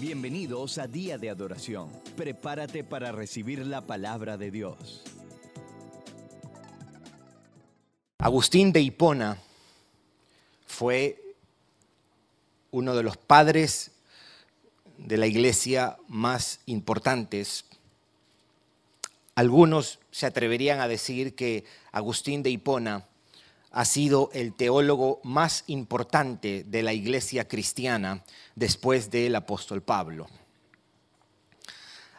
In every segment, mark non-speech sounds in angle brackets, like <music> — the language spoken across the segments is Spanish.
Bienvenidos a Día de Adoración. Prepárate para recibir la palabra de Dios. Agustín de Hipona fue uno de los padres de la iglesia más importantes. Algunos se atreverían a decir que Agustín de Hipona ha sido el teólogo más importante de la iglesia cristiana después del apóstol Pablo.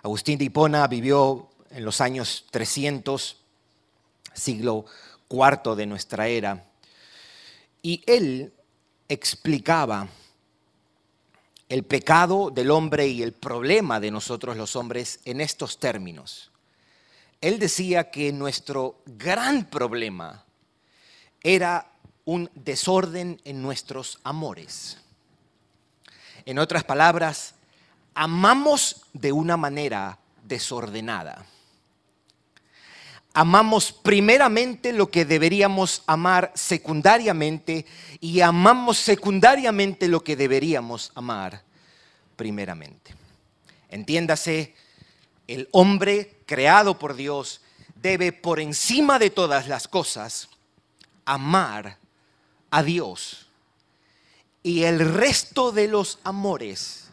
Agustín de Hipona vivió en los años 300, siglo IV de nuestra era, y él explicaba el pecado del hombre y el problema de nosotros los hombres en estos términos. Él decía que nuestro gran problema era un desorden en nuestros amores. En otras palabras, amamos de una manera desordenada. Amamos primeramente lo que deberíamos amar secundariamente y amamos secundariamente lo que deberíamos amar primeramente. Entiéndase, el hombre creado por Dios debe por encima de todas las cosas amar a Dios. Y el resto de los amores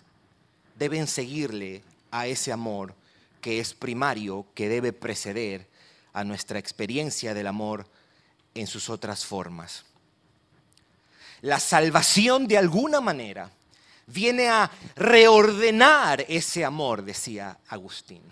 deben seguirle a ese amor que es primario, que debe preceder a nuestra experiencia del amor en sus otras formas. La salvación de alguna manera viene a reordenar ese amor, decía Agustín.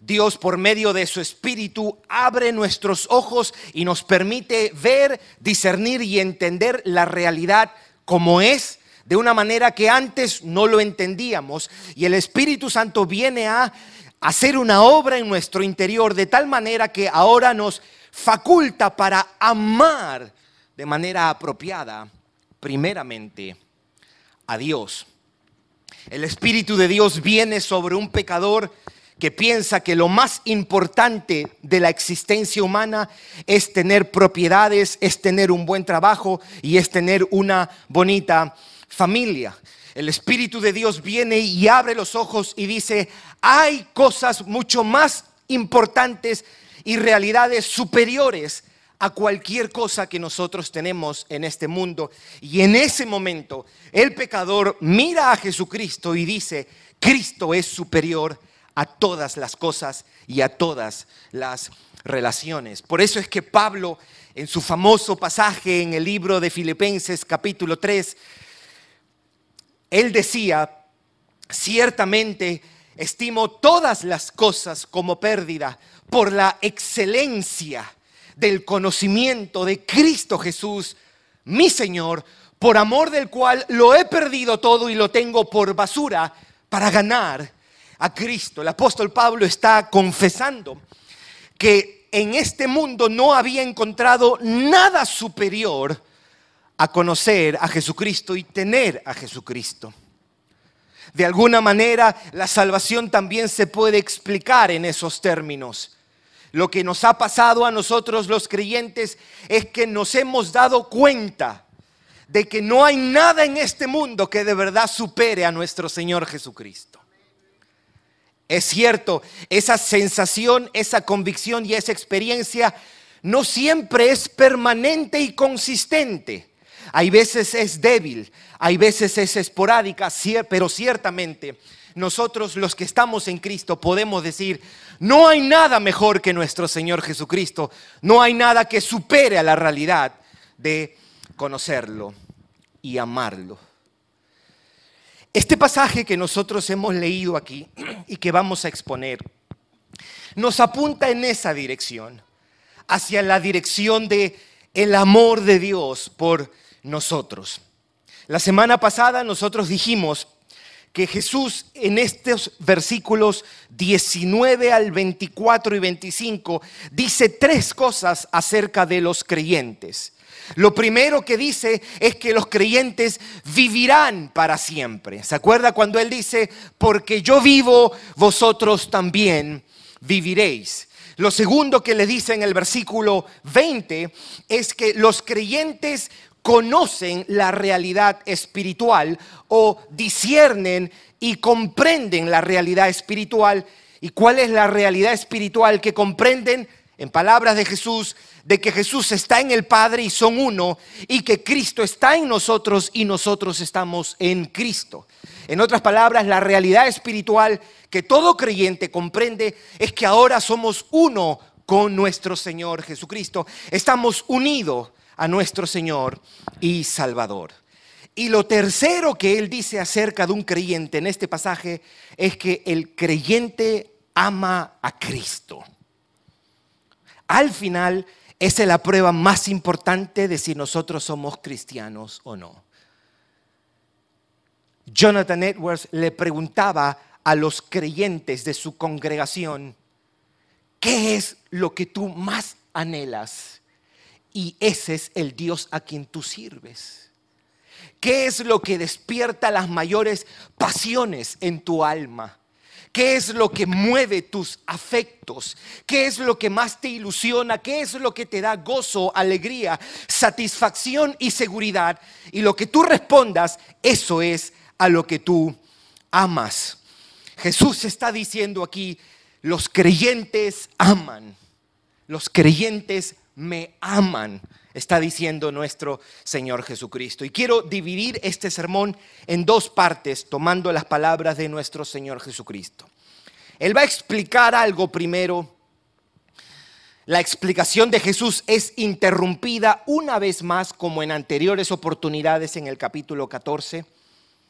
Dios por medio de su Espíritu abre nuestros ojos y nos permite ver, discernir y entender la realidad como es, de una manera que antes no lo entendíamos. Y el Espíritu Santo viene a hacer una obra en nuestro interior de tal manera que ahora nos faculta para amar de manera apropiada, primeramente, a Dios. El Espíritu de Dios viene sobre un pecador que piensa que lo más importante de la existencia humana es tener propiedades, es tener un buen trabajo y es tener una bonita familia. El Espíritu de Dios viene y abre los ojos y dice, hay cosas mucho más importantes y realidades superiores a cualquier cosa que nosotros tenemos en este mundo. Y en ese momento el pecador mira a Jesucristo y dice, Cristo es superior a todas las cosas y a todas las relaciones. Por eso es que Pablo, en su famoso pasaje en el libro de Filipenses capítulo 3, él decía, ciertamente estimo todas las cosas como pérdida por la excelencia del conocimiento de Cristo Jesús, mi Señor, por amor del cual lo he perdido todo y lo tengo por basura para ganar a Cristo. El apóstol Pablo está confesando que en este mundo no había encontrado nada superior a conocer a Jesucristo y tener a Jesucristo. De alguna manera, la salvación también se puede explicar en esos términos. Lo que nos ha pasado a nosotros los creyentes es que nos hemos dado cuenta de que no hay nada en este mundo que de verdad supere a nuestro Señor Jesucristo. Es cierto, esa sensación, esa convicción y esa experiencia no siempre es permanente y consistente. Hay veces es débil, hay veces es esporádica, pero ciertamente nosotros los que estamos en Cristo podemos decir, no hay nada mejor que nuestro Señor Jesucristo, no hay nada que supere a la realidad de conocerlo y amarlo. Este pasaje que nosotros hemos leído aquí y que vamos a exponer nos apunta en esa dirección, hacia la dirección de el amor de Dios por nosotros. La semana pasada nosotros dijimos que Jesús en estos versículos 19 al 24 y 25 dice tres cosas acerca de los creyentes. Lo primero que dice es que los creyentes vivirán para siempre. ¿Se acuerda cuando él dice, porque yo vivo, vosotros también viviréis? Lo segundo que le dice en el versículo 20 es que los creyentes conocen la realidad espiritual o disciernen y comprenden la realidad espiritual. ¿Y cuál es la realidad espiritual que comprenden? En palabras de Jesús, de que Jesús está en el Padre y son uno, y que Cristo está en nosotros y nosotros estamos en Cristo. En otras palabras, la realidad espiritual que todo creyente comprende es que ahora somos uno con nuestro Señor Jesucristo. Estamos unidos a nuestro Señor y Salvador. Y lo tercero que él dice acerca de un creyente en este pasaje es que el creyente ama a Cristo. Al final, esa es la prueba más importante de si nosotros somos cristianos o no. Jonathan Edwards le preguntaba a los creyentes de su congregación, ¿qué es lo que tú más anhelas? Y ese es el Dios a quien tú sirves. ¿Qué es lo que despierta las mayores pasiones en tu alma? ¿Qué es lo que mueve tus afectos? ¿Qué es lo que más te ilusiona? ¿Qué es lo que te da gozo, alegría, satisfacción y seguridad? Y lo que tú respondas, eso es a lo que tú amas. Jesús está diciendo aquí, los creyentes aman, los creyentes me aman, está diciendo nuestro Señor Jesucristo. Y quiero dividir este sermón en dos partes, tomando las palabras de nuestro Señor Jesucristo. Él va a explicar algo primero. La explicación de Jesús es interrumpida una vez más, como en anteriores oportunidades en el capítulo 14.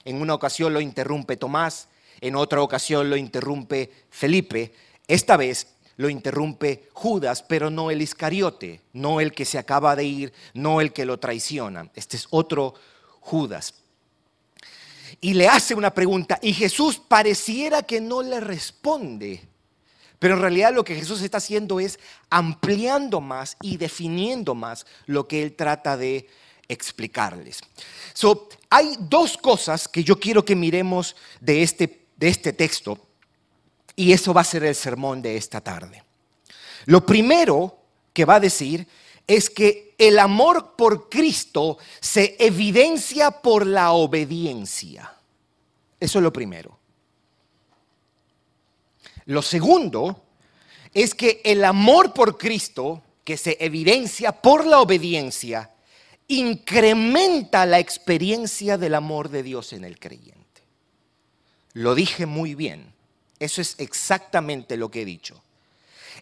En una ocasión lo interrumpe Tomás, en otra ocasión lo interrumpe Felipe. Esta vez lo interrumpe Judas, pero no el Iscariote, no el que se acaba de ir, no el que lo traiciona. Este es otro Judas. Y le hace una pregunta y Jesús pareciera que no le responde. Pero en realidad lo que Jesús está haciendo es ampliando más y definiendo más lo que él trata de explicarles. So, hay dos cosas que yo quiero que miremos de este, de este texto y eso va a ser el sermón de esta tarde. Lo primero que va a decir es que el amor por Cristo se evidencia por la obediencia. Eso es lo primero. Lo segundo es que el amor por Cristo, que se evidencia por la obediencia, incrementa la experiencia del amor de Dios en el creyente. Lo dije muy bien. Eso es exactamente lo que he dicho.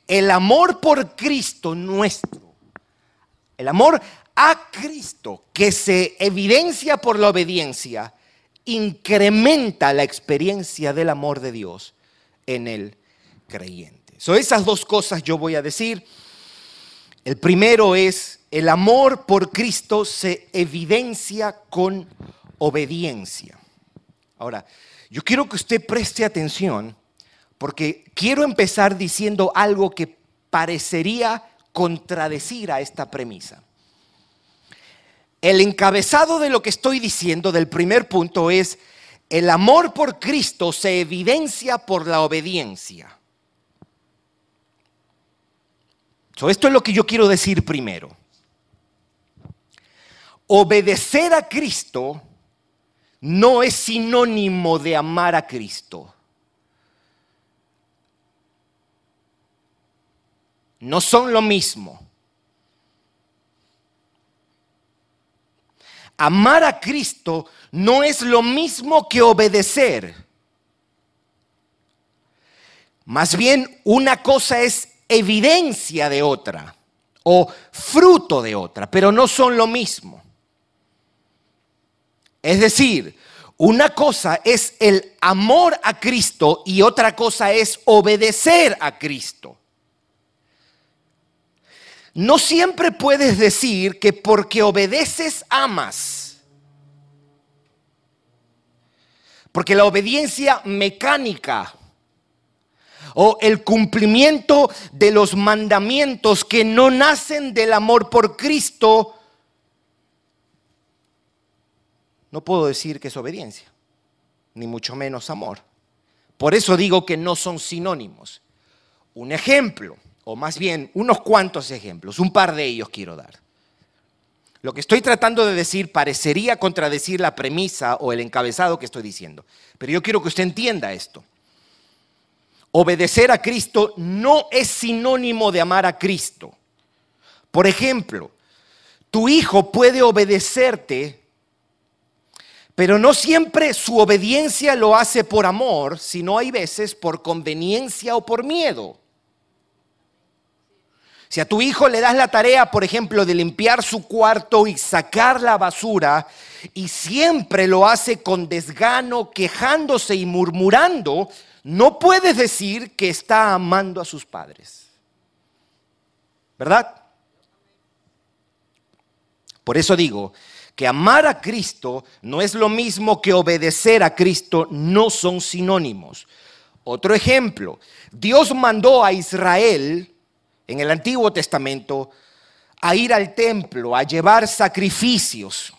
El amor por Cristo nuestro, el amor a Cristo que se evidencia por la obediencia, incrementa la experiencia del amor de Dios en el creyente. So, esas dos cosas yo voy a decir. El primero es, el amor por Cristo se evidencia con obediencia. Ahora, yo quiero que usted preste atención porque quiero empezar diciendo algo que parecería contradecir a esta premisa. El encabezado de lo que estoy diciendo del primer punto es, el amor por Cristo se evidencia por la obediencia. esto es lo que yo quiero decir primero. Obedecer a Cristo no es sinónimo de amar a Cristo. No son lo mismo. Amar a Cristo no es lo mismo que obedecer. Más bien, una cosa es evidencia de otra o fruto de otra, pero no son lo mismo. Es decir, una cosa es el amor a Cristo y otra cosa es obedecer a Cristo. No siempre puedes decir que porque obedeces amas. Porque la obediencia mecánica o el cumplimiento de los mandamientos que no nacen del amor por Cristo, no puedo decir que es obediencia, ni mucho menos amor. Por eso digo que no son sinónimos. Un ejemplo o más bien unos cuantos ejemplos, un par de ellos quiero dar. Lo que estoy tratando de decir parecería contradecir la premisa o el encabezado que estoy diciendo. Pero yo quiero que usted entienda esto. Obedecer a Cristo no es sinónimo de amar a Cristo. Por ejemplo, tu hijo puede obedecerte, pero no siempre su obediencia lo hace por amor, sino hay veces por conveniencia o por miedo. Si a tu hijo le das la tarea, por ejemplo, de limpiar su cuarto y sacar la basura, y siempre lo hace con desgano, quejándose y murmurando, no puedes decir que está amando a sus padres. ¿Verdad? Por eso digo que amar a Cristo no es lo mismo que obedecer a Cristo, no son sinónimos. Otro ejemplo, Dios mandó a Israel en el Antiguo Testamento a ir al templo, a llevar sacrificios,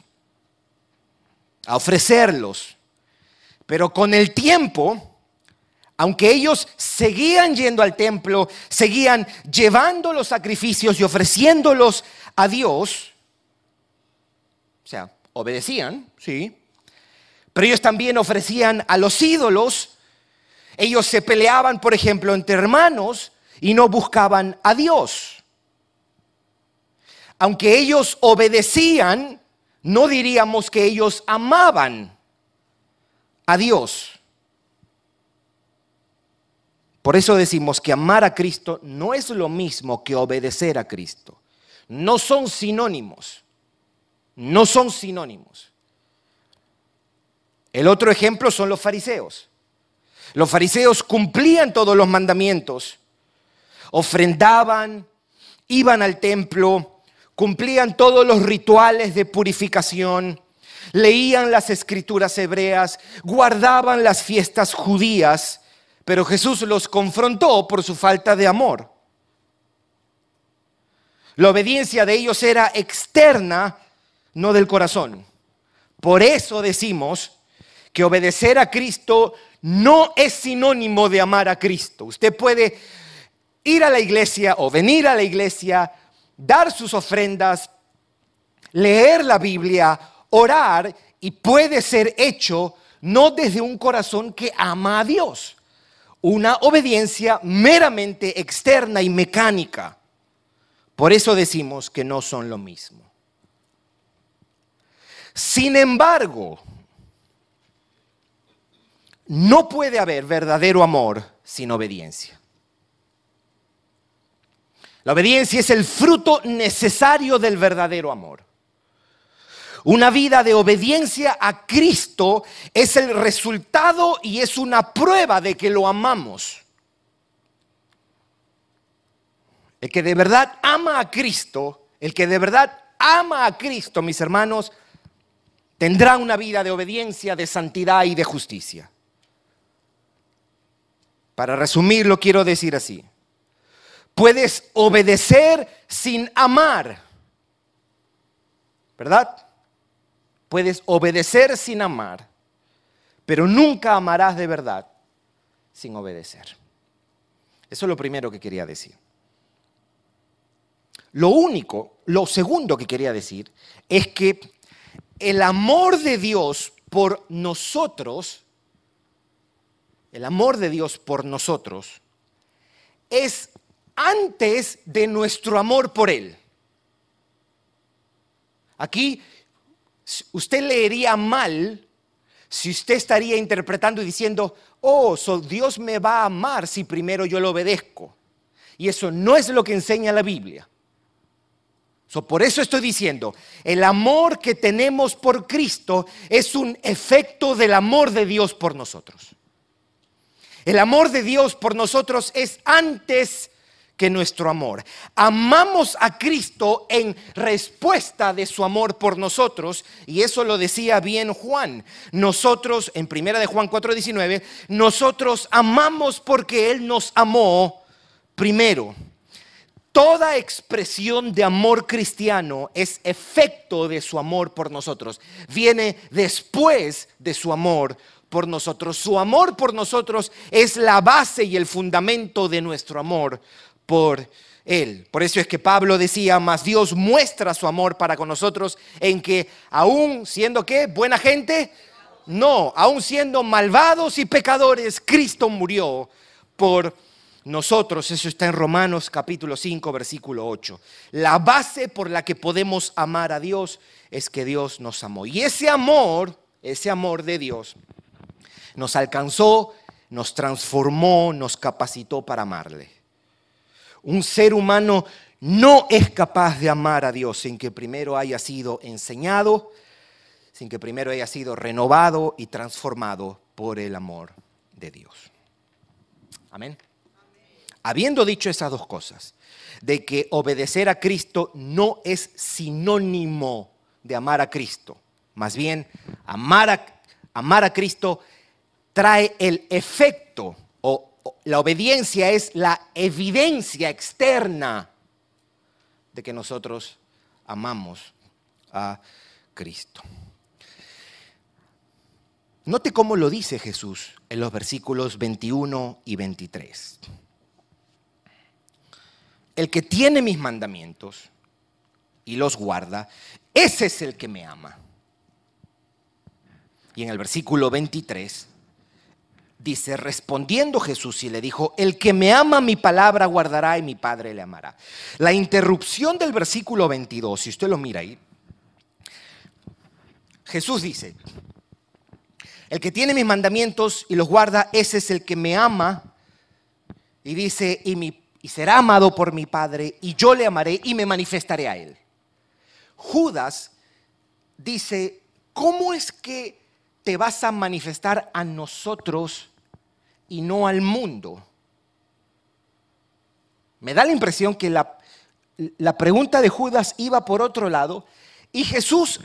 a ofrecerlos. Pero con el tiempo, aunque ellos seguían yendo al templo, seguían llevando los sacrificios y ofreciéndolos a Dios, o sea, obedecían, sí, pero ellos también ofrecían a los ídolos, ellos se peleaban, por ejemplo, entre hermanos, y no buscaban a Dios. Aunque ellos obedecían, no diríamos que ellos amaban a Dios. Por eso decimos que amar a Cristo no es lo mismo que obedecer a Cristo. No son sinónimos. No son sinónimos. El otro ejemplo son los fariseos. Los fariseos cumplían todos los mandamientos, ofrendaban, iban al templo, cumplían todos los rituales de purificación, leían las escrituras hebreas, guardaban las fiestas judías, pero Jesús los confrontó por su falta de amor. La obediencia de ellos era externa, no del corazón. Por eso decimos que obedecer a Cristo no es sinónimo de amar a Cristo. Usted puede ir a la iglesia o venir a la iglesia, dar sus ofrendas, leer la Biblia, orar y puede ser hecho no desde un corazón que ama a Dios, una obediencia meramente externa y mecánica. Por eso decimos que no son lo mismo. Sin embargo, no puede haber verdadero amor sin obediencia. La obediencia es el fruto necesario del verdadero amor. Una vida de obediencia a Cristo es el resultado y es una prueba de que lo amamos. El que de verdad ama a Cristo, el que de verdad ama a Cristo, mis hermanos, tendrá una vida de obediencia, de santidad y de justicia. Para resumirlo, quiero decir así. Puedes obedecer sin amar. ¿Verdad? Puedes obedecer sin amar, pero nunca amarás de verdad sin obedecer. Eso es lo primero que quería decir. Lo único, lo segundo que quería decir es que el amor de Dios por nosotros, el amor de Dios por nosotros, es antes de nuestro amor por Él. Aquí usted leería mal si usted estaría interpretando y diciendo, oh, Dios me va a amar si primero yo lo obedezco. Y eso no es lo que enseña la Biblia. por eso estoy diciendo, el amor que tenemos por Cristo es un efecto del amor de Dios por nosotros. El amor de Dios por nosotros es antes que nuestro amor. Amamos a Cristo en respuesta de su amor por nosotros, y eso lo decía bien Juan. Nosotros, en primera de Juan 4:19, nosotros amamos porque Él nos amó primero. Toda expresión de amor cristiano es efecto de su amor por nosotros. Viene después de su amor por nosotros. Su amor por nosotros es la base y el fundamento de nuestro amor por Él. Por eso es que Pablo decía, más Dios muestra su amor para con nosotros en que aún siendo qué, buena gente, no, aún siendo malvados y pecadores, Cristo murió por nosotros. Eso está en Romanos capítulo 5, versículo 8. La base por la que podemos amar a Dios es que Dios nos amó. Y ese amor, ese amor de Dios, nos alcanzó, nos transformó, nos capacitó para amarle. Un ser humano no es capaz de amar a Dios sin que primero haya sido enseñado, sin que primero haya sido renovado y transformado por el amor de Dios. Amén. Habiendo dicho esas dos cosas, de que obedecer a Cristo no es sinónimo de amar a Cristo, más bien amar a, amar a Cristo trae el efecto la obediencia es la evidencia externa de que nosotros amamos a Cristo. Note cómo lo dice Jesús en los versículos 21 y 23. El que tiene mis mandamientos y los guarda, ese es el que me ama. Y en el versículo 23 dice, respondiendo Jesús y le dijo, el que me ama mi palabra guardará y mi Padre le amará. La interrupción del versículo 22, si usted lo mira ahí, Jesús dice, el que tiene mis mandamientos y los guarda, ese es el que me ama. Y dice, y, mi, y será amado por mi Padre, y yo le amaré y me manifestaré a él. Judas dice, ¿cómo es que te vas a manifestar a nosotros y no al mundo? Me da la impresión que la, la pregunta de Judas iba por otro lado y Jesús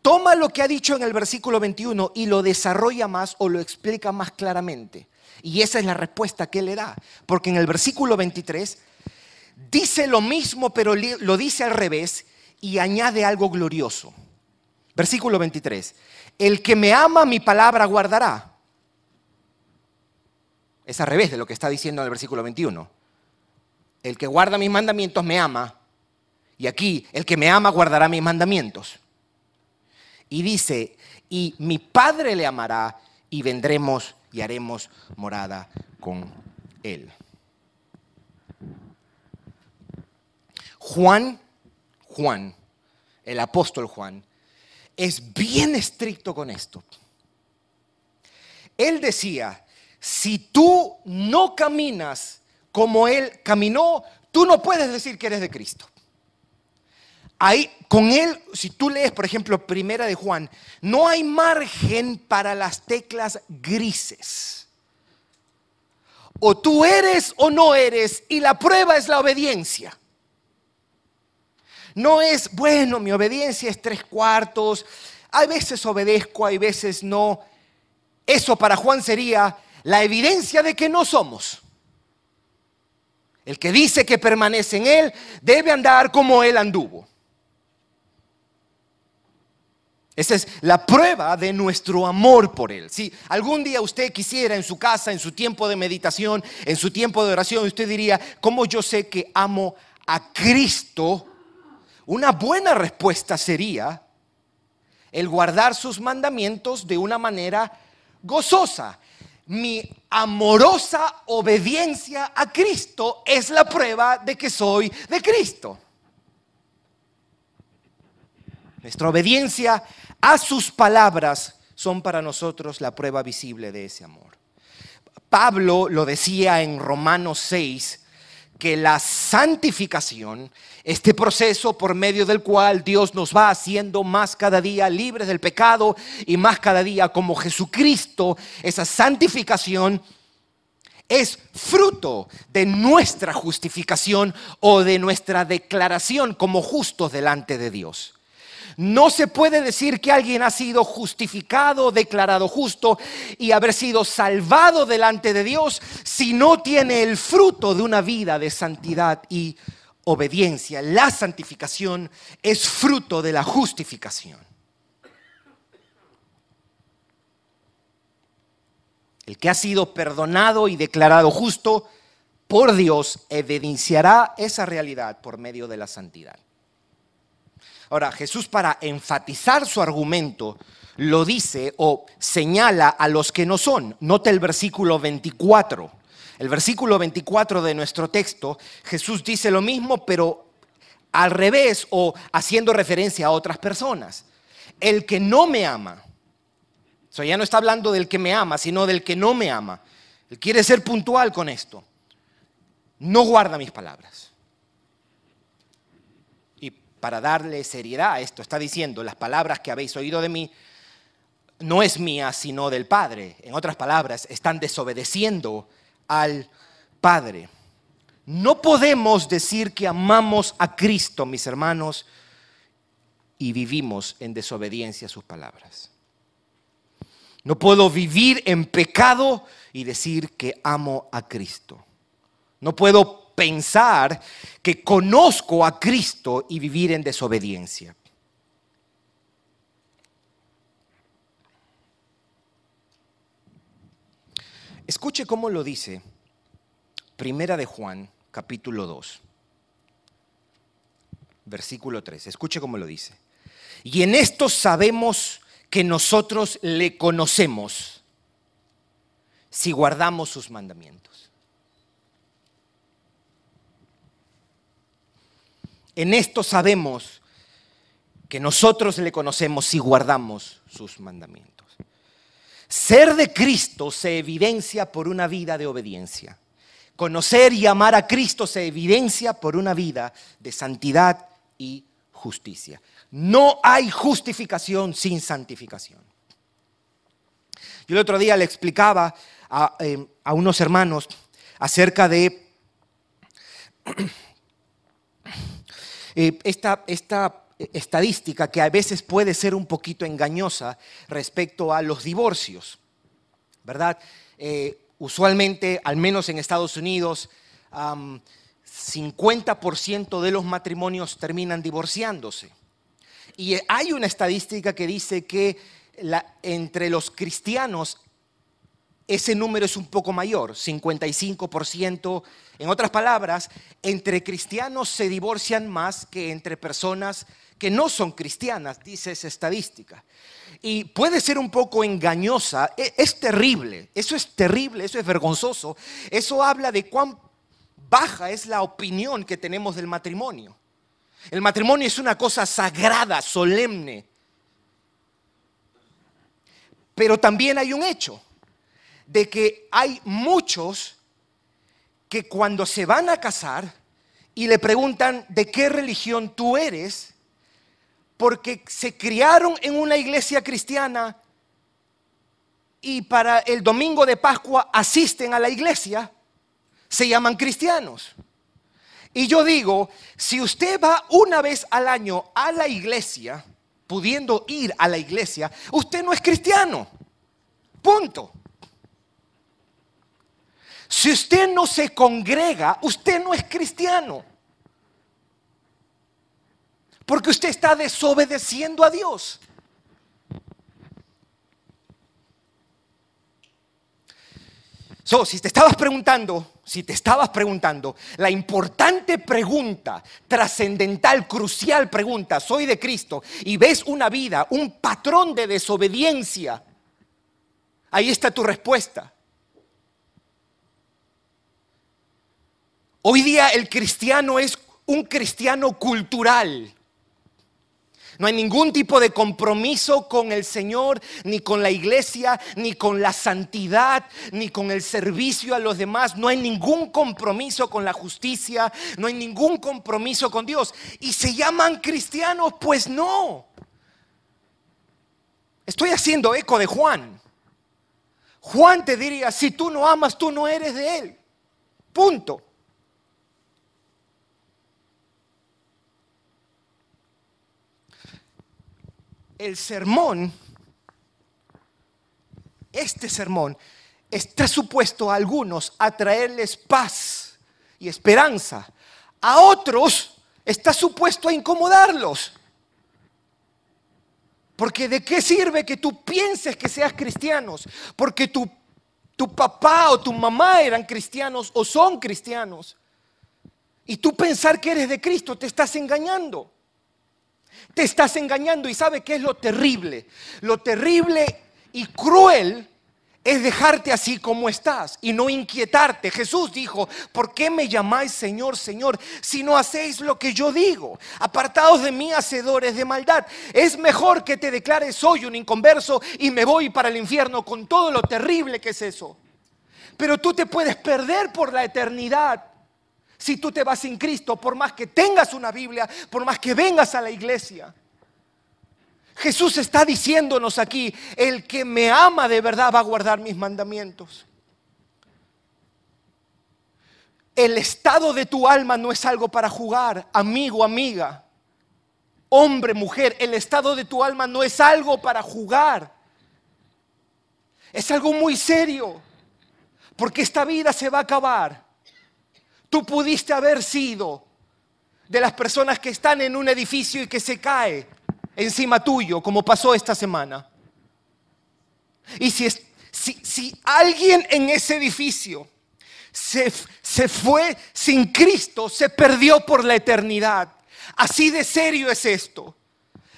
toma lo que ha dicho en el versículo 21 y lo desarrolla más o lo explica más claramente. Y esa es la respuesta que le da. Porque en el versículo 23 dice lo mismo, pero lo dice al revés y añade algo glorioso. Versículo 23. El que me ama mi palabra guardará. Es al revés de lo que está diciendo en el versículo 21. El que guarda mis mandamientos me ama. Y aquí, el que me ama guardará mis mandamientos. Y dice, y mi Padre le amará y vendremos y haremos morada con él. Juan, Juan, el apóstol Juan, es bien estricto con esto. Él decía, si tú no caminas como Él caminó, tú no puedes decir que eres de Cristo. Ahí, con Él, si tú lees, por ejemplo, Primera de Juan, no hay margen para las teclas grises. O tú eres o no eres, y la prueba es la obediencia. No es, bueno, mi obediencia es tres cuartos, hay veces obedezco, hay veces no. Eso para Juan sería la evidencia de que no somos. El que dice que permanece en Él debe andar como Él anduvo. Esa es la prueba de nuestro amor por Él. Si algún día usted quisiera en su casa, en su tiempo de meditación, en su tiempo de oración, usted diría, ¿cómo yo sé que amo a Cristo? Una buena respuesta sería el guardar sus mandamientos de una manera gozosa. Mi amorosa obediencia a Cristo es la prueba de que soy de Cristo. Nuestra obediencia a sus palabras son para nosotros la prueba visible de ese amor. Pablo lo decía en Romanos 6, que la santificación, este proceso por medio del cual Dios nos va haciendo más cada día libres del pecado y más cada día como Jesucristo, esa santificación es fruto de nuestra justificación o de nuestra declaración como justos delante de Dios. No se puede decir que alguien ha sido justificado, declarado justo y haber sido salvado delante de Dios si no tiene el fruto de una vida de santidad y obediencia. La santificación es fruto de la justificación. El que ha sido perdonado y declarado justo por Dios evidenciará esa realidad por medio de la santidad. Ahora, Jesús para enfatizar su argumento lo dice o señala a los que no son. Nota el versículo 24. El versículo 24 de nuestro texto, Jesús dice lo mismo, pero al revés o haciendo referencia a otras personas. El que no me ama, o sea, ya no está hablando del que me ama, sino del que no me ama. Él quiere ser puntual con esto. No guarda mis palabras. Para darle seriedad a esto, está diciendo, las palabras que habéis oído de mí no es mía, sino del Padre. En otras palabras, están desobedeciendo al Padre. No podemos decir que amamos a Cristo, mis hermanos, y vivimos en desobediencia a sus palabras. No puedo vivir en pecado y decir que amo a Cristo. No puedo pensar que conozco a Cristo y vivir en desobediencia. Escuche cómo lo dice Primera de Juan, capítulo 2, versículo 3. Escuche cómo lo dice. Y en esto sabemos que nosotros le conocemos si guardamos sus mandamientos. En esto sabemos que nosotros le conocemos si guardamos sus mandamientos. Ser de Cristo se evidencia por una vida de obediencia. Conocer y amar a Cristo se evidencia por una vida de santidad y justicia. No hay justificación sin santificación. Yo el otro día le explicaba a, eh, unos hermanos acerca de eh, esta, esta estadística que a veces puede ser un poquito engañosa respecto a los divorcios, ¿verdad? Eh, usualmente, al menos en Estados Unidos, 50% de los matrimonios terminan divorciándose. Y hay una estadística que dice que entre los cristianos ese número es un poco mayor, 55%. En otras palabras, entre cristianos se divorcian más que entre personas que no son cristianas, dice esa estadística. Y puede ser un poco engañosa, e, es, terrible, eso es terrible, eso es vergonzoso, eso habla de cuán baja es la opinión que tenemos del matrimonio. El matrimonio es una cosa sagrada, solemne. Pero también hay un hecho de que hay muchos que cuando se van a casar y le preguntan de qué religión tú eres, porque se criaron en una iglesia cristiana y para el domingo de Pascua asisten a la iglesia, se llaman cristianos. Y yo digo, si usted va una vez al año a la iglesia, pudiendo ir a la iglesia, usted no es cristiano. Punto. Si usted no se congrega, usted no es cristiano. Porque usted está desobedeciendo a Dios. So, si te estabas preguntando, si te estabas preguntando, la importante pregunta, trascendental, crucial pregunta, soy de Cristo y ves una vida, un patrón de desobediencia, ahí está tu respuesta. Hoy día el cristiano es un cristiano cultural. No hay ningún tipo de compromiso con el Señor, ni con la iglesia, ni con la santidad, ni con el servicio a los demás. No hay ningún compromiso con la justicia, no hay ningún compromiso con Dios. ¿Y se llaman cristianos? Pues no. Estoy haciendo eco de Juan. Juan te diría, si tú no amas, tú no eres de él. Punto. El sermón, este sermón, está supuesto a algunos a traerles paz y esperanza. A otros está supuesto a incomodarlos. Porque de qué sirve que tú pienses que seas cristianos? Porque tu tu papá o tu mamá eran cristianos o son cristianos. Y tú pensar que eres de Cristo, te estás engañando. Te estás engañando y sabe qué es lo terrible. Lo terrible y cruel es dejarte así como estás y no inquietarte. Jesús dijo, ¿por qué me llamáis Señor, Señor, si no hacéis lo que yo digo? Apartados de mí, hacedores de maldad. Es mejor que te declares soy un inconverso y me voy para el infierno con todo lo terrible que es eso. Pero tú te puedes perder por la eternidad si tú te vas sin Cristo, por más que tengas una Biblia, por más que vengas a la iglesia. Jesús está diciéndonos aquí, el que me ama de verdad va a guardar mis mandamientos. El estado de tu alma no es algo para jugar, amigo, amiga, hombre, mujer, el estado de tu alma no es algo para jugar. Es algo muy serio, porque esta vida se va a acabar. Tú pudiste haber sido de las personas que están en un edificio y que se cae encima tuyo, como pasó esta semana. Y si, si, alguien en ese edificio se, se fue sin Cristo, se perdió por la eternidad. Así de serio es esto.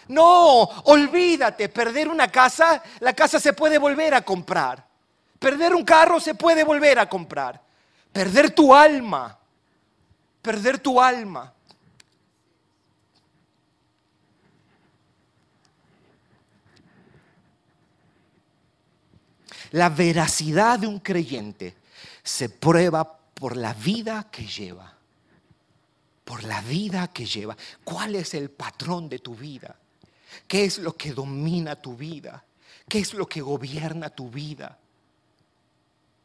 No, olvídate, perder una casa, la casa se puede volver a comprar. Perder un carro se puede volver a comprar. Perder tu alma, perder tu alma. La veracidad de un creyente se prueba por la vida que lleva. Por la vida que lleva. ¿Cuál es el patrón de tu vida? ¿Qué es lo que domina tu vida? ¿Qué es lo que gobierna tu vida?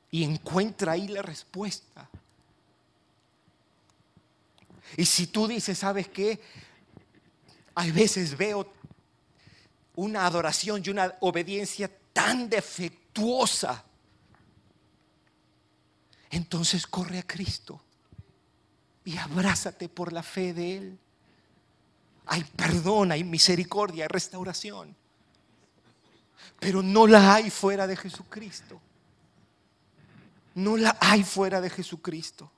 Y encuentra ahí la respuesta. Y si tú dices, ¿sabes qué? Hay veces veo una adoración y una obediencia tan defectuosa. Entonces corre a Cristo y abrázate por la fe de Él. Hay perdón, hay misericordia, hay restauración. Pero no la hay fuera de Jesucristo. No la hay fuera de Jesucristo.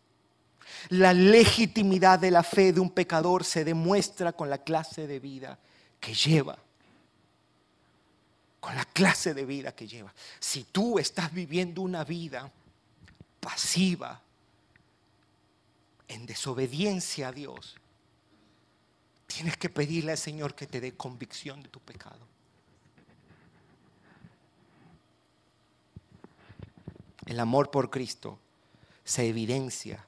La legitimidad de la fe de un pecador se demuestra con la clase de vida que lleva. Con la clase de vida que lleva. Si tú estás viviendo una vida pasiva, en desobediencia a Dios, tienes que pedirle al Señor que te dé convicción de tu pecado. El amor por Cristo se evidencia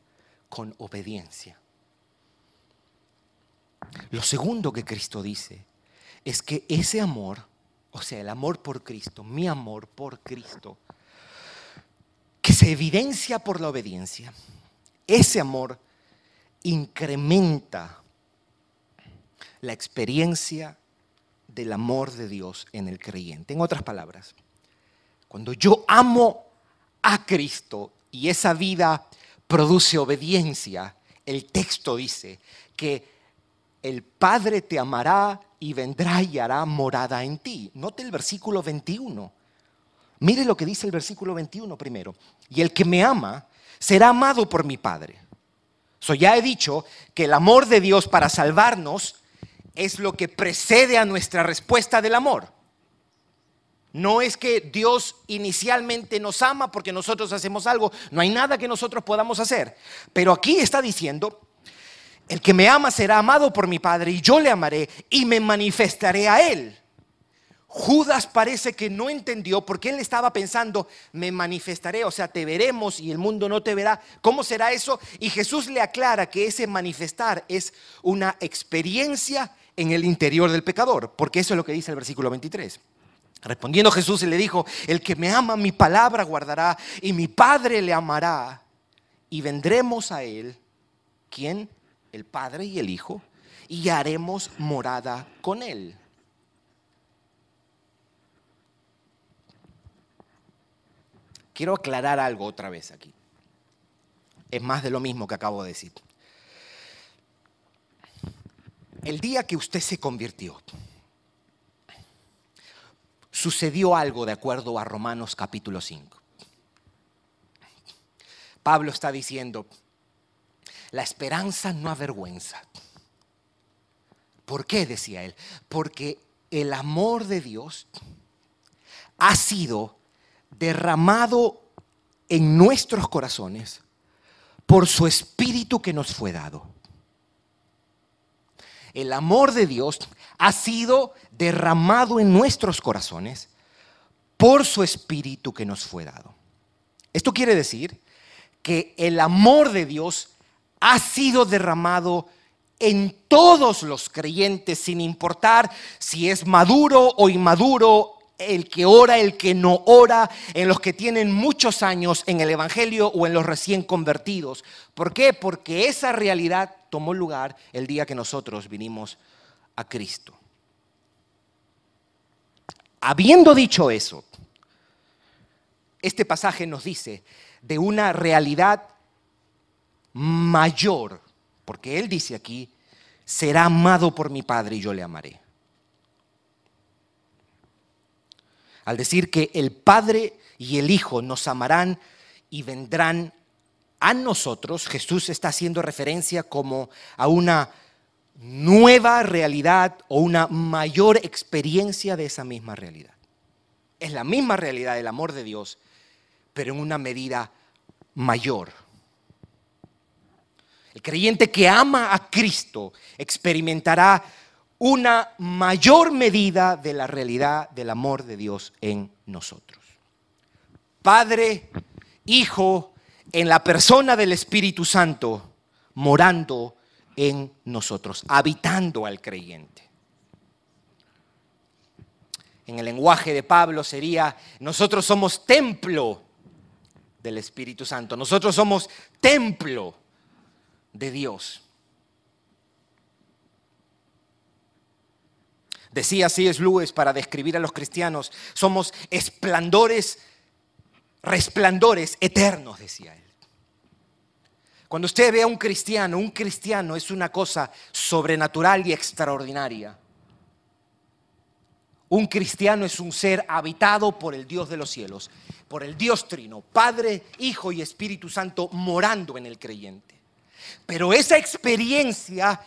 con obediencia. Lo segundo que Cristo dice es que ese amor, o sea, el amor por Cristo, mi amor por Cristo, que se evidencia por la obediencia, ese amor incrementa la experiencia del amor de Dios en el creyente. En otras palabras, cuando yo amo a Cristo y esa vida produce obediencia, el texto dice que el Padre te amará y vendrá y hará morada en ti. Note el versículo 21. Mire lo que dice el versículo 21 primero. Y el que me ama será amado por mi Padre. So, ya he dicho que el amor de Dios para salvarnos es lo que precede a nuestra respuesta del amor. No es que Dios inicialmente nos ama porque nosotros hacemos algo. No hay nada que nosotros podamos hacer. Pero aquí está diciendo, el que me ama será amado por mi Padre y yo le amaré y me manifestaré a él. Judas parece que no entendió porque él estaba pensando, me manifestaré, o sea, te veremos y el mundo no te verá. ¿Cómo será eso? Y Jesús le aclara que ese manifestar es una experiencia en el interior del pecador, porque eso es lo que dice el versículo 23. Respondiendo Jesús le dijo, el que me ama mi palabra guardará y mi Padre le amará y vendremos a él, ¿quién? El Padre y el Hijo, y haremos morada con él. Quiero aclarar algo otra vez aquí. Es más de lo mismo que acabo de decir. El día que usted se convirtió, sucedió algo de acuerdo a Romanos capítulo 5. Pablo está diciendo, la esperanza no avergüenza. ¿Por qué? decía él. Porque el amor de Dios ha sido derramado en nuestros corazones por su espíritu que nos fue dado. El amor de Dios ha sido derramado en nuestros corazones por su espíritu que nos fue dado. Esto quiere decir que el amor de Dios ha sido derramado en todos los creyentes, sin importar si es maduro o inmaduro, el que ora, el que no ora, en los que tienen muchos años en el Evangelio o en los recién convertidos. ¿Por qué? Porque esa realidad tomó lugar el día que nosotros vinimos a Cristo. Habiendo dicho eso, este pasaje nos dice de una realidad mayor, porque Él dice aquí, será amado por mi Padre y yo le amaré. Al decir que el Padre y el Hijo nos amarán y vendrán a nosotros, Jesús está haciendo referencia como a una nueva realidad o una mayor experiencia de esa misma realidad. Es la misma realidad del amor de Dios, pero en una medida mayor. El creyente que ama a Cristo experimentará una mayor medida de la realidad del amor de Dios en nosotros. Padre, Hijo, en la persona del Espíritu Santo, morando en nosotros, habitando al creyente. En el lenguaje de Pablo sería, nosotros somos templo del Espíritu Santo, nosotros somos templo de Dios. Decía es Lewis para describir a los cristianos, somos esplendores, resplandores eternos, decía él. Cuando usted ve a un cristiano, un cristiano es una cosa sobrenatural y extraordinaria. Un cristiano es un ser habitado por el Dios de los cielos, por el Dios trino, Padre, Hijo y Espíritu Santo morando en el creyente. Pero esa experiencia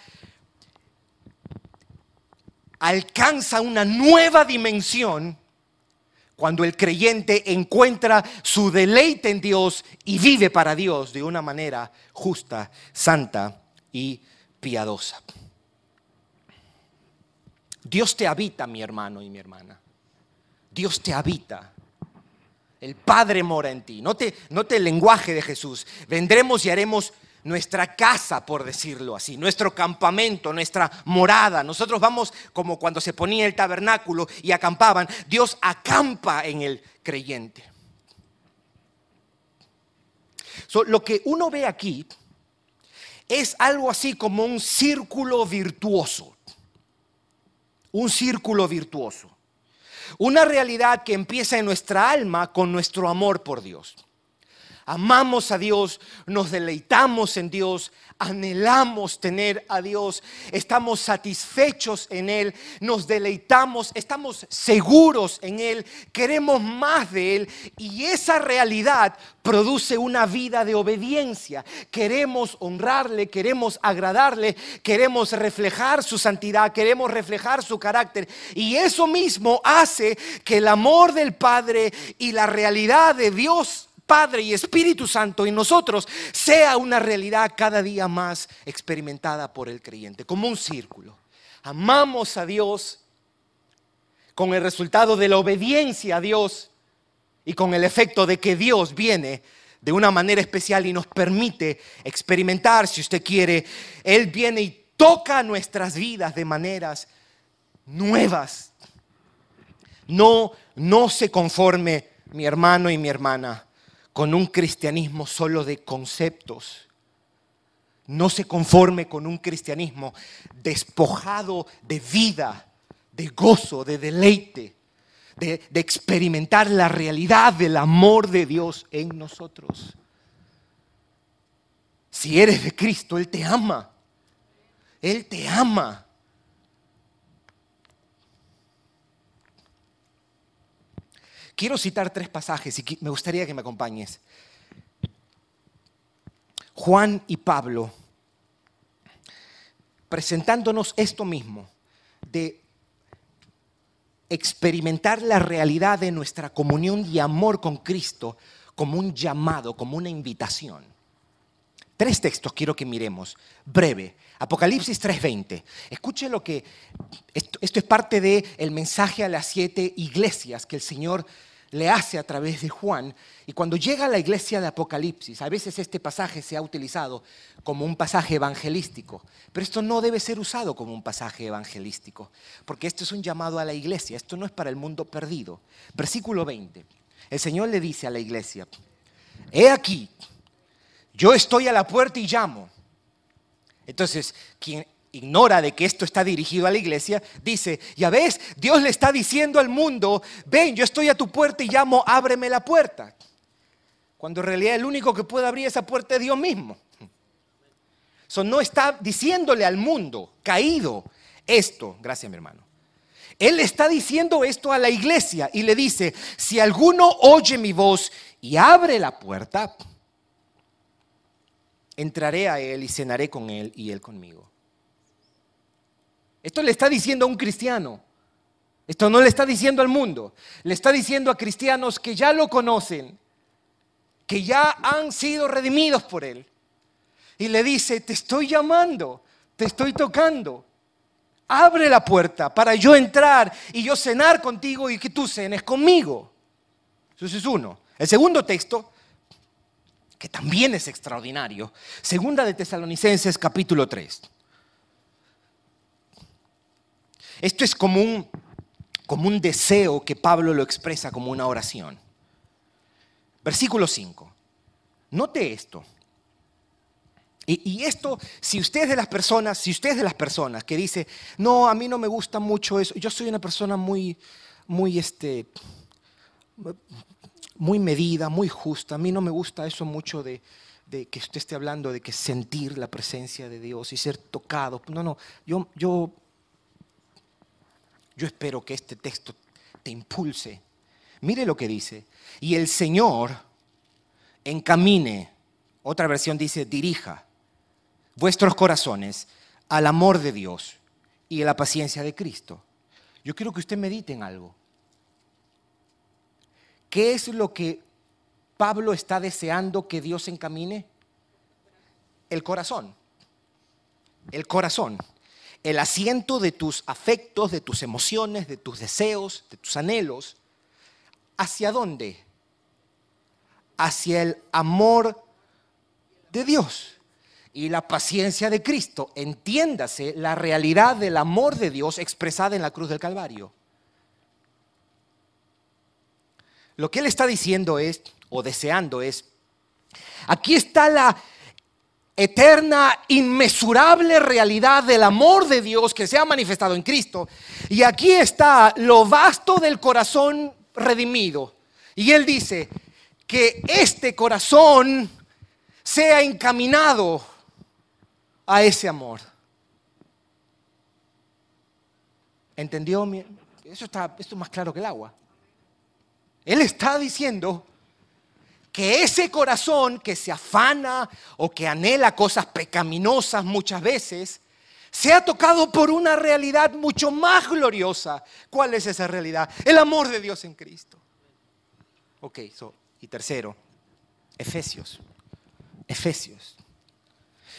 alcanza una nueva dimensión cuando el creyente encuentra su deleite en Dios y vive para Dios de una manera justa, santa y piadosa. Dios te habita, mi hermano y mi hermana. Dios te habita. El Padre mora en ti. Note, note el lenguaje de Jesús. Vendremos y haremos nuestra casa, por decirlo así, nuestro campamento, nuestra morada. Nosotros vamos como cuando se ponía el tabernáculo y acampaban. Dios acampa en el creyente. lo que uno ve aquí es algo así como un círculo virtuoso. Un círculo virtuoso. Una realidad que empieza en nuestra alma con nuestro amor por Dios amamos a Dios, nos deleitamos en Dios, anhelamos tener a Dios, estamos satisfechos en Él, nos deleitamos, estamos seguros en Él, queremos más de Él y esa realidad produce una vida de obediencia. Queremos honrarle, queremos agradarle, queremos reflejar su santidad, queremos reflejar su carácter y eso mismo hace que el amor del Padre y la realidad de Dios Padre y Espíritu Santo en nosotros sea una realidad cada día más experimentada por el creyente, como un círculo. Amamos a Dios con el resultado de la obediencia a Dios y con el efecto de que Dios viene de una manera especial y nos permite experimentar, si usted quiere, Él viene y toca nuestras vidas de maneras nuevas. No, no se conforme mi hermano y mi hermana con un cristianismo solo de conceptos. No se conforme con un cristianismo despojado de vida, de gozo, de deleite, de, experimentar la realidad del amor de Dios en nosotros. Si eres de Cristo, Él te ama. Él te ama. Quiero citar tres pasajes y me gustaría que me acompañes. Juan y Pablo presentándonos esto mismo, de experimentar la realidad de nuestra comunión y amor con Cristo como un llamado, como una invitación. Tres textos quiero que miremos, breve. Apocalipsis 3:20. Escuche lo que, esto, es parte del el mensaje a las siete iglesias que el Señor le hace a través de Juan. Y cuando llega a la iglesia de Apocalipsis, a veces este pasaje se ha utilizado como un pasaje evangelístico, pero esto no debe ser usado como un pasaje evangelístico, porque esto es un llamado a la iglesia, esto no es para el mundo perdido. Versículo 20. El Señor le dice a la iglesia, he aquí, yo estoy a la puerta y llamo. Entonces, quien ignora de que esto está dirigido a la iglesia, dice, ya ves, Dios le está diciendo al mundo, ven, yo estoy a tu puerta y llamo, ábreme la puerta. Cuando en realidad el único que puede abrir esa puerta es Dios mismo. Eso no está diciéndole al mundo caído esto, gracias mi hermano. Él está diciendo esto a la iglesia y le dice, si alguno oye mi voz y abre la puerta, entraré a él y cenaré con él y él conmigo. Esto le está diciendo a un cristiano. Esto no le está diciendo al mundo. Le está diciendo a cristianos que ya lo conocen, que ya han sido redimidos por él. Y le dice, te estoy llamando, te estoy tocando. Abre la puerta para yo entrar y yo cenar contigo y que tú cenes conmigo. Eso es uno. El segundo texto, que también es extraordinario, segunda de Tesalonicenses capítulo 3. Esto es como un, como un deseo que Pablo lo expresa como una oración. Versículo 5. Note esto. Y, esto, si usted es de las personas, si usted es de las personas que dice, no, a mí no me gusta mucho eso, yo soy una persona muy, muy, este, muy medida, muy justa, a mí no me gusta eso mucho de, de que usted esté hablando de que sentir la presencia de Dios y ser tocado. No, no, yo, yo yo espero que este texto te impulse. Mire lo que dice. Y el Señor encamine, otra versión dice, dirija vuestros corazones al amor de Dios y a la paciencia de Cristo. Yo quiero que usted medite en algo. ¿Qué es lo que Pablo está deseando que Dios encamine? El corazón. El corazón el asiento de tus afectos, de tus emociones, de tus deseos, de tus anhelos. ¿Hacia dónde? Hacia el amor de Dios y la paciencia de Cristo. Entiéndase la realidad del amor de Dios expresada en la cruz del Calvario. Lo que él está diciendo es, o deseando es, aquí está la eterna, inmesurable realidad del amor de Dios que se ha manifestado en Cristo. Y aquí está lo vasto del corazón redimido. Y Él dice que este corazón sea encaminado a ese amor. ¿Entendió? Eso está esto es más claro que el agua. Él está diciendo que ese corazón que se afana o que anhela cosas pecaminosas muchas veces, sea tocado por una realidad mucho más gloriosa. ¿Cuál es esa realidad? El amor de Dios en Cristo. Ok, y tercero, Efesios. Efesios.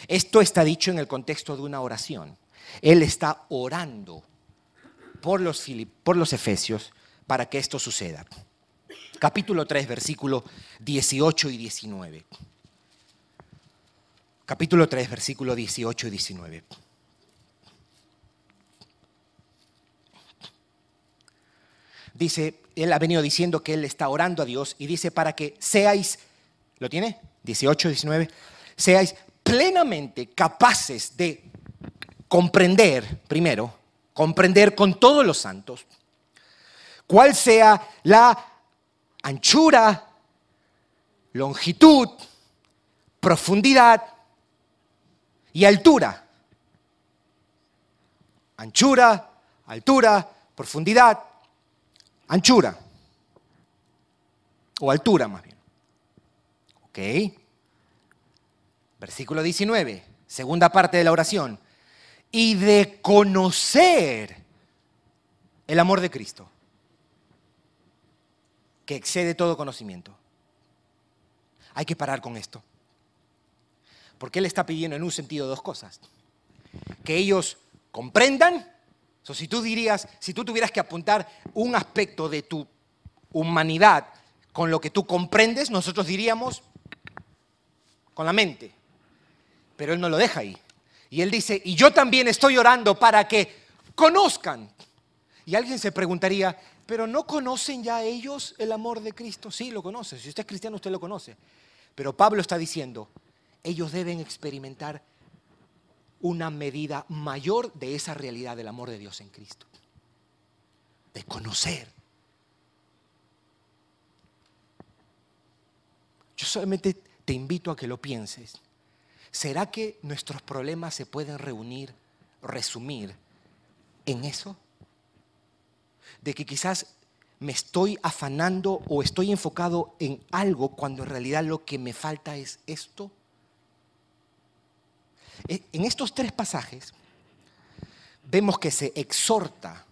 Esto está dicho en el contexto de una oración. Él está orando por los, por los Efesios para que esto suceda capítulo 3, versículo 18 y 19. Capítulo 3, versículo 18 y 19. Dice, él ha venido diciendo que él está orando a Dios y dice para que seáis, ¿lo tiene? 18, 19, seáis plenamente capaces de comprender, primero, comprender con todos los santos, cuál sea la anchura, longitud, profundidad y altura. Anchura, altura, profundidad, anchura. O altura más bien. ¿Ok? Versículo 19, segunda parte de la oración. Y de conocer el amor de Cristo, que excede todo conocimiento. Hay que parar con esto. Porque Él está pidiendo en un sentido dos cosas. Que ellos comprendan. O si tú dirías, si tú tuvieras que apuntar un aspecto de tu humanidad con lo que tú comprendes, nosotros diríamos con la mente. Pero Él no lo deja ahí. Y Él dice, y yo también estoy orando para que conozcan. Y alguien se preguntaría, pero ¿no conocen ya ellos el amor de Cristo? Sí, lo conocen. Si usted es cristiano, usted lo conoce. Pero Pablo está diciendo, ellos deben experimentar una medida mayor de esa realidad del amor de Dios en Cristo. De conocer. Yo solamente te invito a que lo pienses. ¿Será que nuestros problemas se pueden reunir, resumir en eso? De que quizás me estoy afanando o estoy enfocado en algo cuando en realidad lo que me falta es esto. E, en estos tres pasajes vemos que se exhorta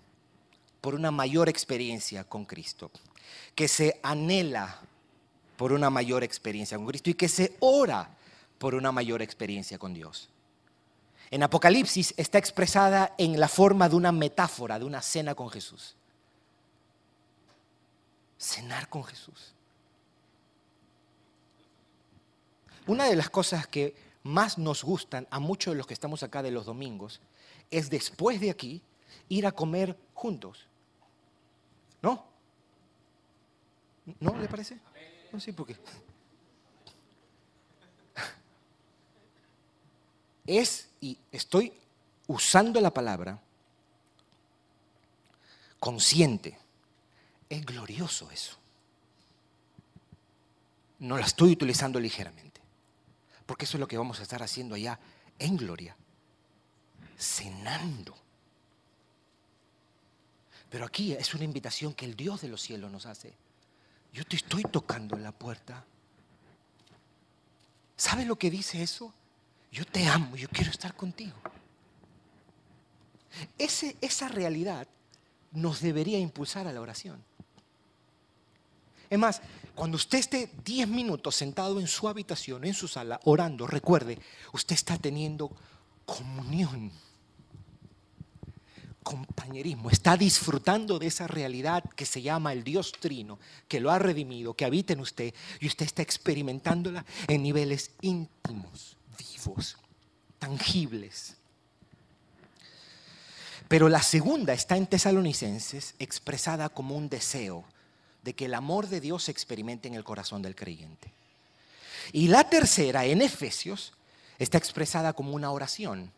por una mayor experiencia con Cristo, que se anhela por una mayor experiencia con Cristo y que se ora por una mayor experiencia con Dios. En Apocalipsis está expresada en la forma de una metáfora, de una cena con Jesús. Cenar con Jesús. Una de las cosas que más nos gustan a muchos de los que estamos acá de los domingos es después de aquí ir a comer juntos. ¿No? ¿No le parece? No sé por qué. <laughs> Es, y estoy usando la palabra, consciente. Es glorioso eso. No la estoy utilizando ligeramente. Porque eso es lo que vamos a estar haciendo allá en gloria. Cenando. Pero aquí es una invitación que el Dios de los cielos nos hace. Yo te estoy tocando en la puerta. ¿Sabe lo que dice eso? Yo te amo, yo quiero estar contigo. Esa realidad nos debería impulsar a la oración. Es más, cuando usted esté 10 minutos sentado en su habitación, en su sala, orando, recuerde, usted está teniendo comunión compañerismo, está disfrutando de esa realidad que se llama el Dios Trino, que lo ha redimido, que habita en usted, y usted está experimentándola en niveles íntimos, vivos, tangibles. Pero la segunda está en Tesalonicenses expresada como un deseo de que el amor de Dios se experimente en el corazón del creyente. Y la tercera, en Efesios, está expresada como una oración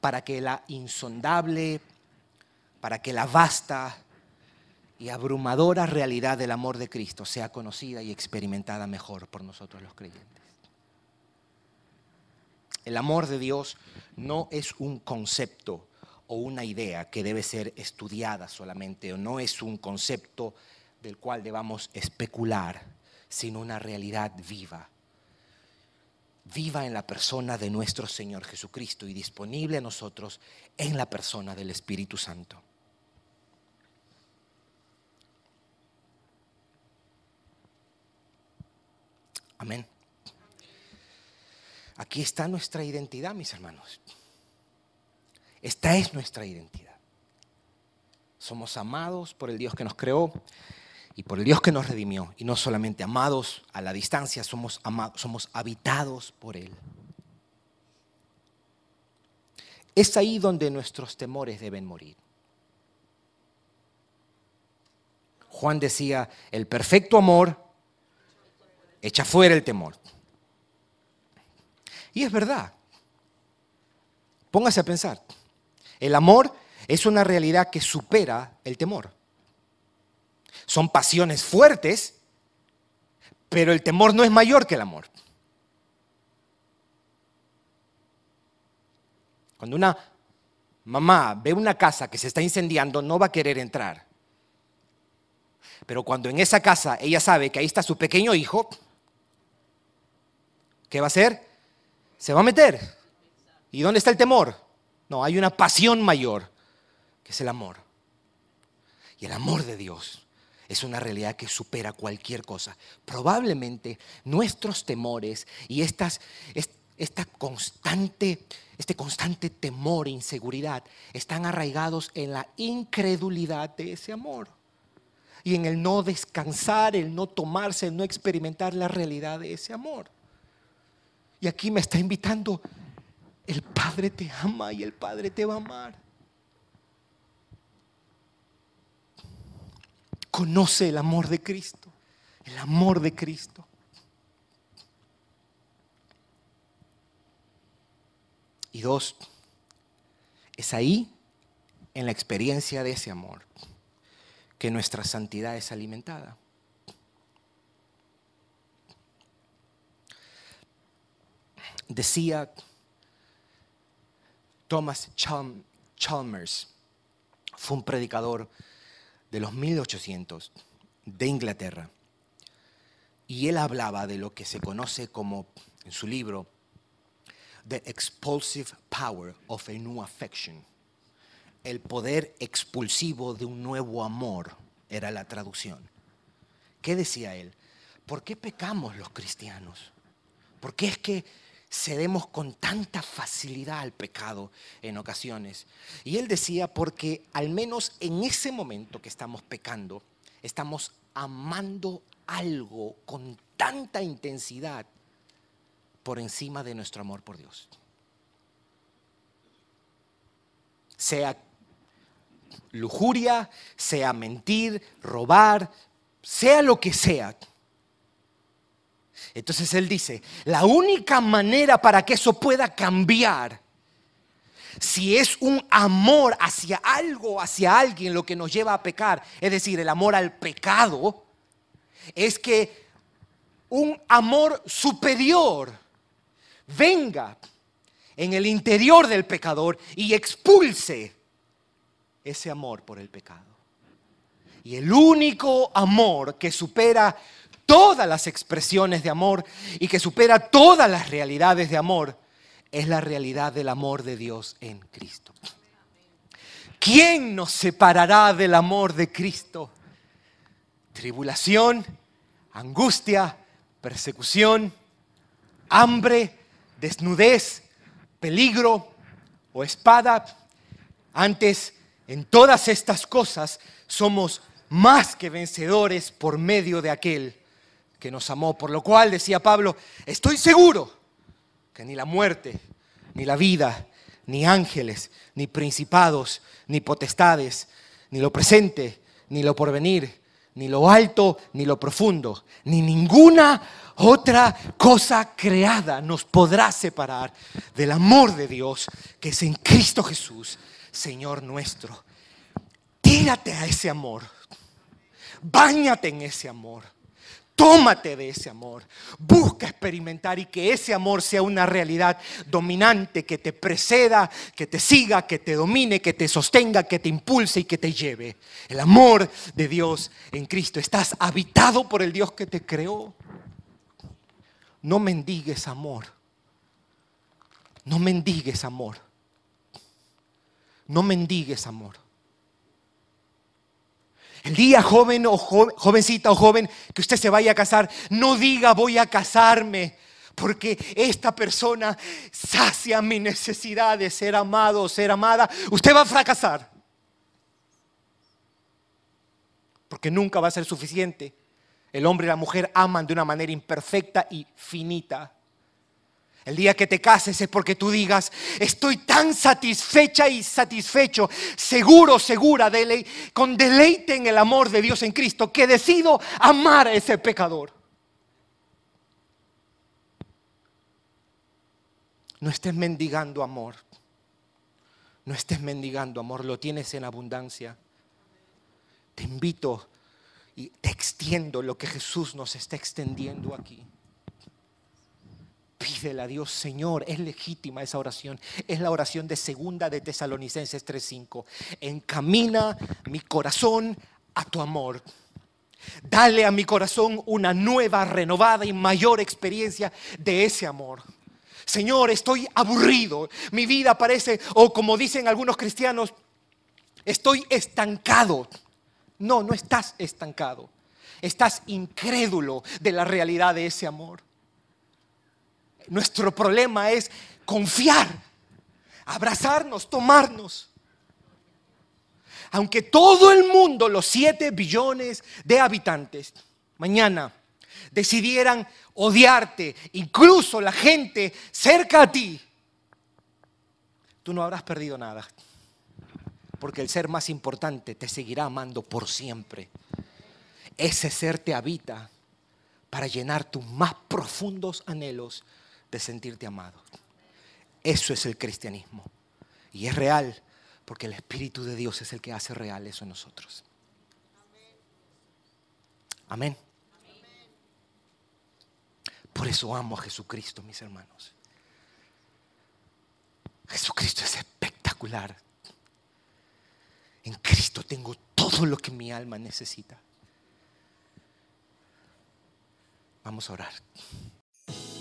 para que la insondable para que la vasta y abrumadora realidad del amor de Cristo sea conocida y experimentada mejor por nosotros los creyentes. El amor de Dios no es un concepto o una idea que debe ser estudiada solamente, o no es un concepto del cual debamos especular, sino una realidad viva. Viva en la persona de nuestro Señor Jesucristo y disponible a nosotros en la persona del Espíritu Santo. Amén. Aquí está nuestra identidad, mis hermanos. Esta es nuestra identidad. Somos amados por el Dios que nos creó y por el Dios que nos redimió. Y no solamente amados a la distancia, somos, amados, somos habitados por Él. Es ahí donde nuestros temores deben morir. Juan decía, el perfecto amor echa fuera el temor. Y es verdad. Póngase a pensar. El amor es una realidad que supera el temor. Son pasiones fuertes, pero el temor no es mayor que el amor. Cuando una mamá ve una casa que se está incendiando, no va a querer entrar. Pero cuando en esa casa ella sabe que ahí está su pequeño hijo, ¿qué va a hacer? Se va a meter. ¿Y dónde está el temor? No, hay una pasión mayor, que es el amor. Y el amor de Dios es una realidad que supera cualquier cosa. Probablemente nuestros temores y esta constante, este constante temor e inseguridad están arraigados en la incredulidad de ese amor y en el no descansar, el no tomarse, el no experimentar la realidad de ese amor. Y aquí me está invitando, el Padre te ama y el Padre te va a amar. Conoce el amor de Cristo, el amor de Cristo. Y dos, es ahí, en la experiencia de ese amor, que nuestra santidad es alimentada. Decía Thomas Chalmers, fue un predicador de los 1800 de Inglaterra. Y él hablaba de lo que se conoce como, en su libro, The Expulsive Power of a New Affection. El poder expulsivo de un nuevo amor era la traducción. ¿Qué decía él? ¿Por qué pecamos los cristianos? ¿Por qué es que cedemos con tanta facilidad al pecado en ocasiones. Y él decía, porque al menos en ese momento que estamos pecando, estamos amando algo con tanta intensidad por encima de nuestro amor por Dios. Sea lujuria, sea mentir, robar, sea lo que sea entonces él dice, la única manera para que eso pueda cambiar, si es un amor hacia algo, hacia alguien lo que nos lleva a pecar, es decir, el amor al pecado, es que un amor superior venga en el interior del pecador y expulse ese amor por el pecado. Y el único amor que supera todas las expresiones de amor y que supera todas las realidades de amor, es la realidad del amor de Dios en Cristo. ¿Quién nos separará del amor de Cristo? Tribulación, angustia, persecución, hambre, desnudez, peligro o espada. Antes, en todas estas cosas somos más que vencedores por medio de aquel que nos amó. Por lo cual, decía Pablo, estoy seguro que ni la muerte, ni la vida, ni ángeles, ni principados, ni potestades, ni lo presente, ni lo porvenir, ni lo alto, ni lo profundo, ni ninguna otra cosa creada nos podrá separar del amor de Dios que es en Cristo Jesús, Señor nuestro. Tírate a ese amor. Báñate en ese amor. Tómate de ese amor. Busca experimentar y que ese amor sea una realidad dominante que te preceda, que te siga, que te domine, que te sostenga, que te impulse y que te lleve. El amor de Dios en Cristo. Estás habitado por el Dios que te creó. No mendigues amor. No mendigues amor. No mendigues amor. El día joven o jovencita o joven que usted se vaya a casar, no diga voy a casarme, porque esta persona sacia mi necesidad de ser amado o ser amada. Usted va a fracasar. Porque nunca va a ser suficiente. El hombre y la mujer aman de una manera imperfecta y finita. El día que te cases es porque tú digas, estoy tan satisfecha y satisfecho, seguro, segura, con deleite en el amor de Dios en Cristo, que decido amar a ese pecador. No estés mendigando amor. No estés mendigando amor, lo tienes en abundancia. Te invito y te extiendo lo que Jesús nos está extendiendo aquí. Pídele a Dios, Señor, es legítima esa oración. Es la oración de segunda de Tesalonicenses 3:5. Encamina mi corazón a tu amor. Dale a mi corazón una nueva, renovada y mayor experiencia de ese amor. Señor, estoy aburrido. Mi vida parece, o como dicen algunos cristianos, estoy estancado. No, no estás estancado. Estás incrédulo de la realidad de ese amor. Nuestro problema es confiar, abrazarnos, tomarnos. Aunque todo el mundo, los 7 billones de habitantes, mañana decidieran odiarte, incluso la gente cerca a ti, tú no habrás perdido nada. Porque el ser más importante te seguirá amando por siempre. Ese ser te habita para llenar tus más profundos anhelos de sentirte amado. Eso es el cristianismo. Y es real porque el Espíritu de Dios es el que hace real eso en nosotros. Amén. Por eso amo a Jesucristo, mis hermanos. Jesucristo es espectacular. En Cristo tengo todo lo que mi alma necesita. Vamos a orar.